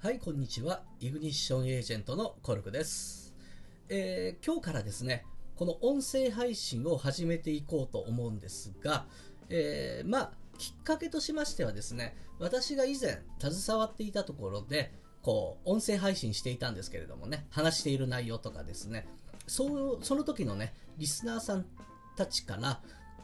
はい、こんにちは。イグニッションエージェントのコルクです。えー今日からですね、この音声配信を始めていこうと思うんですが、えーまあ、きっかけとしましてはですね、私が以前携わっていたところで、こう、音声配信していたんですけれどもね、話している内容とかですね、そう、その時のね、リスナーさんたちから、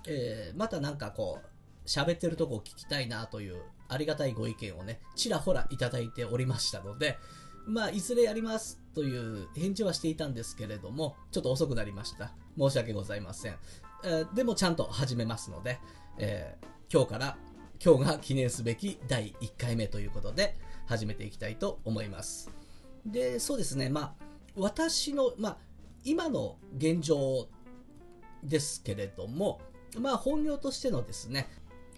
えーまたなんかこう、喋ってるとこを聞きたいなというありがたいご意見をね、ちらほらいただいておりましたので、まあ、いずれやりますという返事はしていたんですけれども、ちょっと遅くなりました。申し訳ございません。えーでもちゃんと始めますので、えー今日から、今日が記念すべき第1回目ということで、始めていきたいと思います。で、そうですね、まあ、私の、まあ、今の現状ですけれども、まあ、本業としてのですね、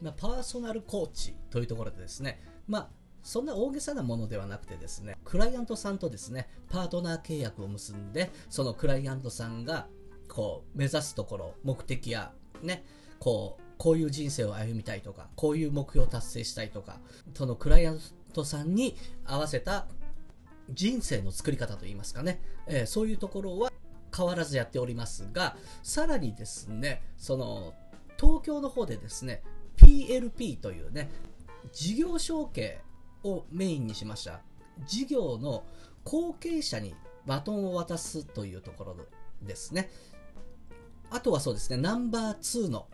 まあ、パーソナルコーチというところでですね、まあ、そんな大げさなものではなくてですね、クライアントさんとですね、パートナー契約を結んで、そのクライアントさんが、こう、目指すところ、目的や、ね、こう、こういう人生を歩みたいとか、こういう目標を達成したいとか、そのクライアントさんに合わせた人生の作り方といいますかね、えーそういうところは変わらずやっておりますが、さらにですね、その、東京の方でですね、PLP というね、事業承継をメインにしました。事業の後継者にバトンを渡すというところですね。あとはそうですね、ナンバー2の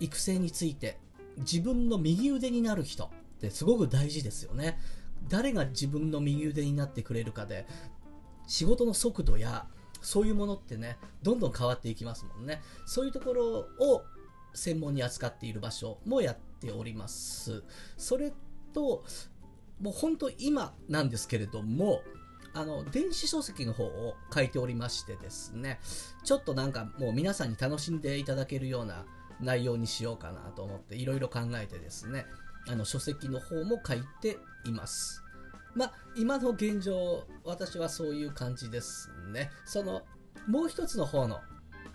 育成について、自分の右腕になる人ってすごく大事ですよね。誰が自分の右腕になってくれるかで、仕事の速度や、そういうものってね、どんどん変わっていきますもんね。そういうところを専門に扱っている場所もやっております。それと、もう本当今なんですけれども、あの、電子書籍の方を書いておりましてですね、ちょっとなんかもう皆さんに楽しんでいただけるような内容にしようかなと思っていろいろ考えてですね、あの書籍の方も書いています。まあ、今の現状、私はそういう感じですね。その、もう一つの方の、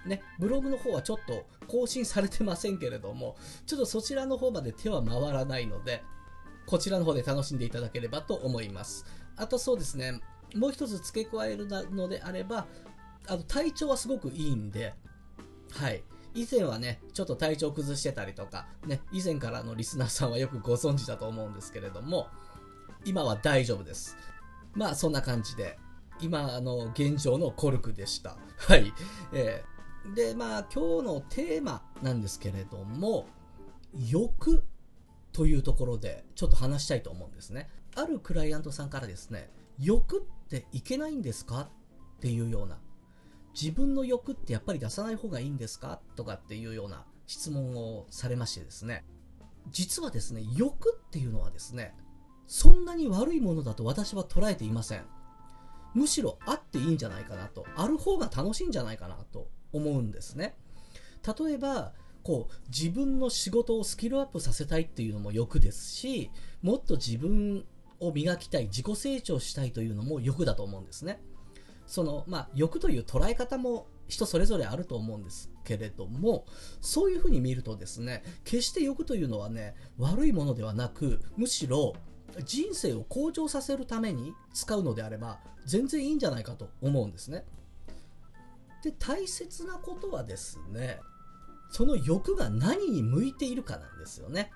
ね、ブログの方はちょっと更新されてませんけれども、ちょっとそちらの方まで手は回らないので、こちらの方で楽しんでいただければと思います。あとそうですね、もう一つ付け加えるのであれば、あの体調はすごくいいんで、はい。以前はね、ちょっと体調崩してたりとか、ね、以前からのリスナーさんはよくご存知だと思うんですけれども、今は大丈夫です。まあそんな感じで、今あの現状のコルクでした。はい。えーで、まあ今日のテーマなんですけれども、欲というところでちょっと話したいと思うんですね。あるクライアントさんからですね、欲っていけないんですかっていうような、自分の欲ってやっぱり出さない方がいいんですか？とかっていうような質問をされましてですね、実はですね、欲っていうのはですね、そんなに悪いものだと私は捉えていません。むしろあっていいんじゃないかなと、ある方が楽しいんじゃないかなと思うんですね。例えば、こう、自分の仕事をスキルアップさせたいっていうのも欲ですし、もっと自分を磨きたい、自己成長したいというのも欲だと思うんですね。その、まあ、欲という捉え方も人それぞれあると思うんですけれども、そういうふうに見るとですね、決して欲というのはね、悪いものではなく、むしろ人生を向上させるために使うのであれば、全然いいんじゃないかと思うんですね。で、大切なことはですね、その欲が何に向いているかなんですよね。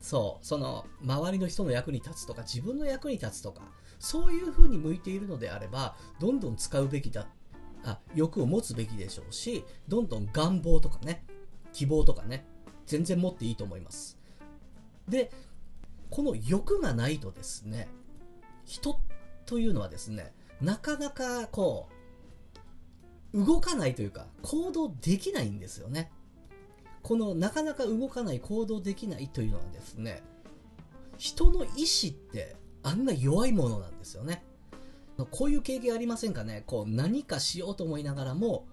そう、その周りの人の役に立つとか自分の役に立つとか、そういう風に向いているのであれば、どんどん使うべきだ、あ、欲を持つべきでしょうし、どんどん願望とかね、希望とかね、全然持っていいと思います。で、この欲がないとですね、人というのはですね、なかなかこう、動かないというか、行動できないんですよね。このなかなか動かない行動できないというのはですね人の意志ってあんな弱いものなんですよね。こういう経験ありませんかね？こう何かしようと思いながらも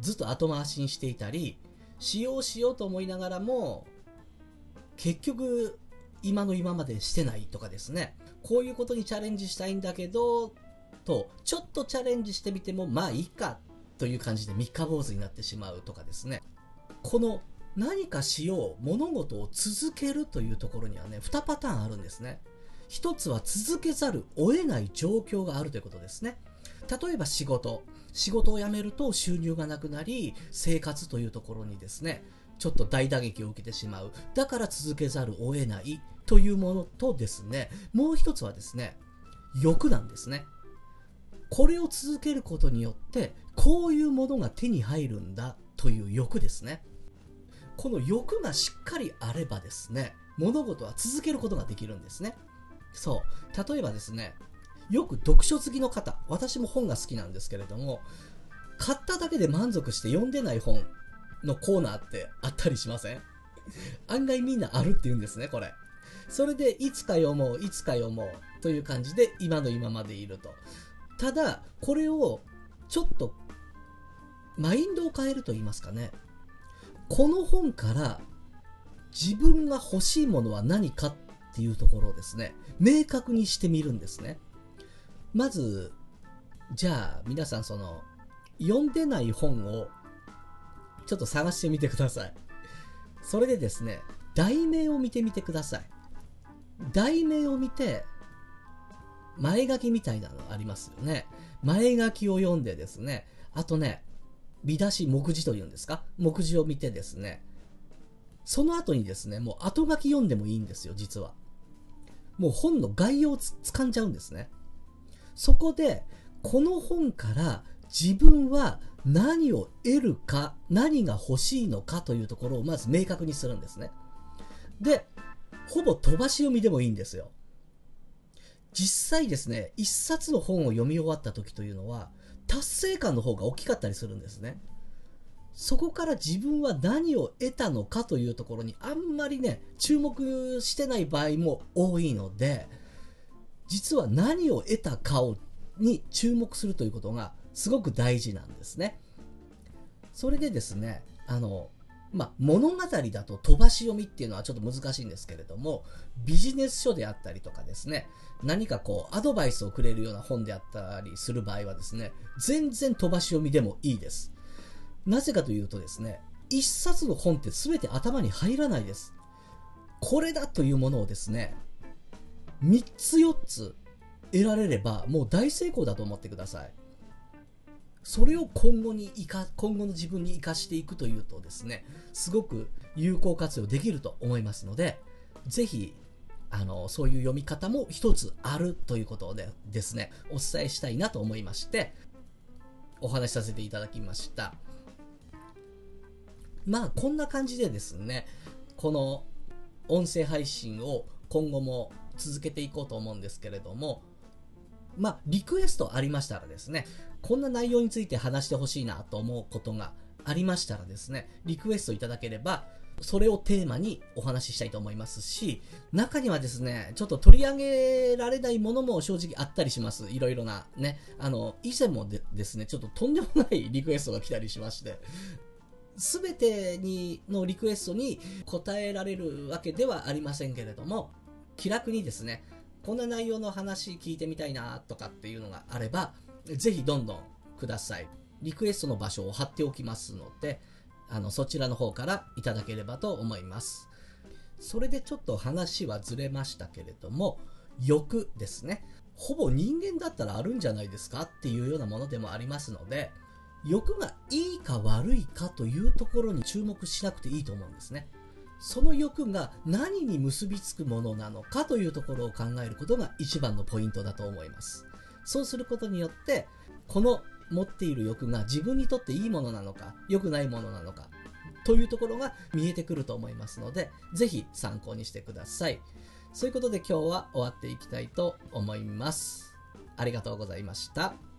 ずっと後回しにしていたりしようしようと思いながらも結局今の今までしてないとかですね。こういうことにチャレンジしたいんだけどとちょっとチャレンジしてみてもまあいいかという感じで三日坊主になってしまうとかですねこの何かしよう、物事を続けるというところにはね、2パターンあるんですね。一つは続けざるを得ない状況があるということですね。例えば仕事。仕事を辞めると収入がなくなり、生活というところにですね、ちょっと大打撃を受けてしまう。だから続けざるを得ないというものとですね、もう一つはですね、欲なんですね。これを続けることによって、こういうものが手に入るんだという欲ですね。この欲がしっかりあればですね、物事は続けることができるんですね。そう。例えばですね、よく読書好きの方、私も本が好きなんですけれども、買っただけで満足して読んでない本のコーナーってあったりしません？案外みんなあるって言うんですね、これ。それで、いつか読もう、いつか読もうという感じで、今の今までいると。ただ、これを、ちょっと、マインドを変えると言いますかね。この本から自分が欲しいものは何かっていうところをですね、明確にしてみるんですね。まず、じゃあ皆さんその、読んでない本をちょっと探してみてください。それでですね、題名を見てみてください。題名を見て、前書きみたいなのありますよね。前書きを読んでですね、あとね、見出し、目次というんですか？目次を見てですね、その後にですね、もう後書き読んでもいいんですよ、実は。もう本の概要をつ掴んじゃうんですね。そこで、この本から自分は何を得るか、何が欲しいのかというところをまず明確にするんですね。で、ほぼ飛ばし読みでもいいんですよ。実際ですね、一冊の本を読み終わった時というのは、達成感の方が大きかったりするんですね。そこから自分は何を得たのかというところにあんまりね、注目してない場合も多いので、実は何を得たかをに注目するということがすごく大事なんですね。それでですね、あの、まあ、物語だと飛ばし読みっていうのはちょっと難しいんですけれども、ビジネス書であったりとかですね、何かこう、アドバイスをくれるような本であったりする場合はですね、全然飛ばし読みでもいいです。なぜかというとですね、一冊の本って全て頭に入らないです。これだというものをですね、3つ4つ得られればもう大成功だと思ってください。それを今後に生か、今後の自分に活かしていくというとですね、すごく有効活用できると思いますので、ぜひ、あの、そういう読み方も一つあるということでですね、お伝えしたいなと思いまして、お話しさせていただきました。まあ、こんな感じでですね、この音声配信を今後も続けていこうと思うんですけれども、まあ、リクエストありましたらですね、こんな内容について話してほしいなと思うことがありましたらですね、リクエストいただければ、それをテーマにお話ししたいと思いますし、中にはですね、ちょっと取り上げられないものも正直あったりします。いろいろなね。あの、以前もでですね、ちょっととんでもないリクエストが来たりしまして、すべてに、のリクエストに答えられるわけではありませんけれども、気楽にですね、こんな内容の話聞いてみたいなとかっていうのがあれば、ぜひどんどんください。リクエストの場所を貼っておきますので、あの、そちらの方からいただければと思います。それでちょっと話はずれましたけれども、欲ですね。ほぼ人間だったらあるんじゃないですかっていうようなものでもありますので、欲がいいか悪いかというところに注目しなくていいと思うんですね。その欲が何に結びつくものなのかというところを考えることが一番のポイントだと思います。そうすることによって、この持っている欲が自分にとっていいものなのか、良くないものなのか、というところが見えてくると思いますので、是非参考にしてください。そういうことで今日は終わっていきたいと思います。ありがとうございました。